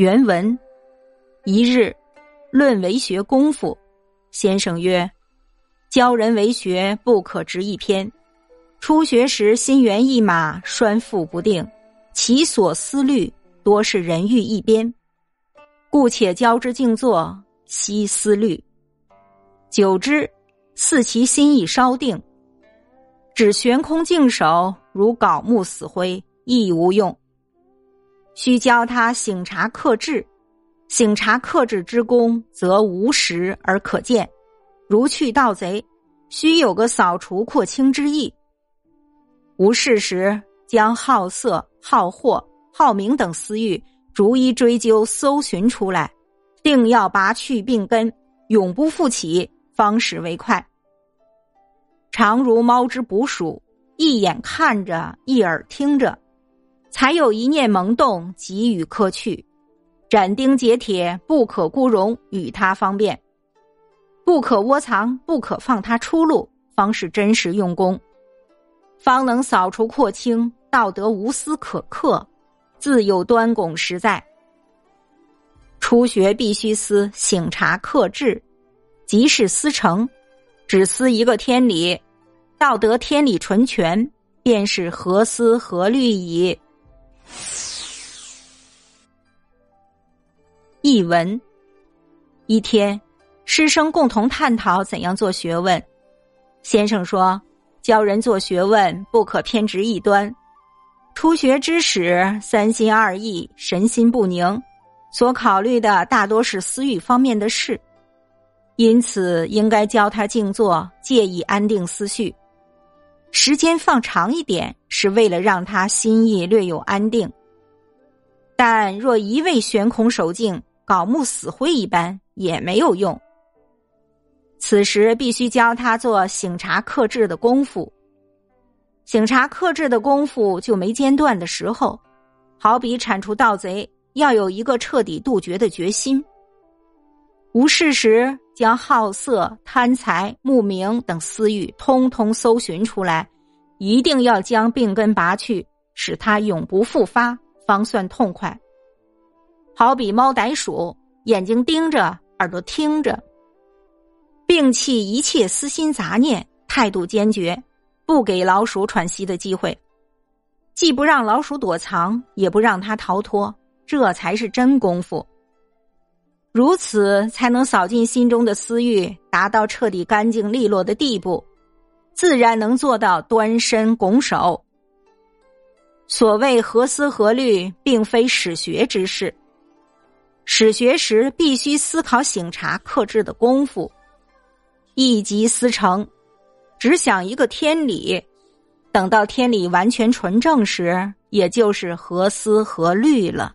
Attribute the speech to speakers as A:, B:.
A: 原文：一日论为学功夫，先生曰：“教人为学，不可执一篇。初学时心猿意马，拴缚不定，其所思虑多是人欲一边，故且教之静坐，息思虑。久之，似其心意稍定，只悬空静守，如槁木死灰，亦无用。”须教他醒察克制，醒察克制之功，则无实而可见。如去盗贼，须有个扫除廓清之意。无事时，将好色、好货、好名等私欲逐一追究、搜寻出来，定要拔去病根，永不复起，方始为快。常如猫之捕鼠，一眼看着，一耳听着。才有一念萌动，即予克去，斩钉截铁，不可孤容，与他方便，不可窝藏，不可放他出路，方是真实用功，方能扫除廓清，道德无私可克，自有端拱实在。初学必须思醒察克制，即是思成，只思一个天理，道德天理纯全，便是何思何虑矣。译文：一天，师生共同探讨怎样做学问。先生说：“教人做学问，不可偏执一端。初学之时，三心二意，神心不宁，所考虑的大多是私欲方面的事，因此应该教他静坐，借以安定思绪。时间放长一点。”是为了让他心意略有安定，但若一味悬空守静，槁木死灰一般也没有用。此时必须教他做醒察克制的功夫。醒察克制的功夫就没间断的时候，好比铲除盗贼，要有一个彻底杜绝的决心。无事时，将好色、贪财、慕名等私欲通通搜寻出来。一定要将病根拔去，使它永不复发，方算痛快。好比猫逮鼠，眼睛盯着，耳朵听着，摒弃一切私心杂念，态度坚决，不给老鼠喘息的机会，既不让老鼠躲藏，也不让它逃脱，这才是真功夫。如此才能扫尽心中的私欲，达到彻底干净利落的地步。自然能做到端身拱手。所谓何思何虑，并非史学之事。史学时必须思考醒察克制的功夫，一即思成，只想一个天理。等到天理完全纯正时，也就是何思何虑了。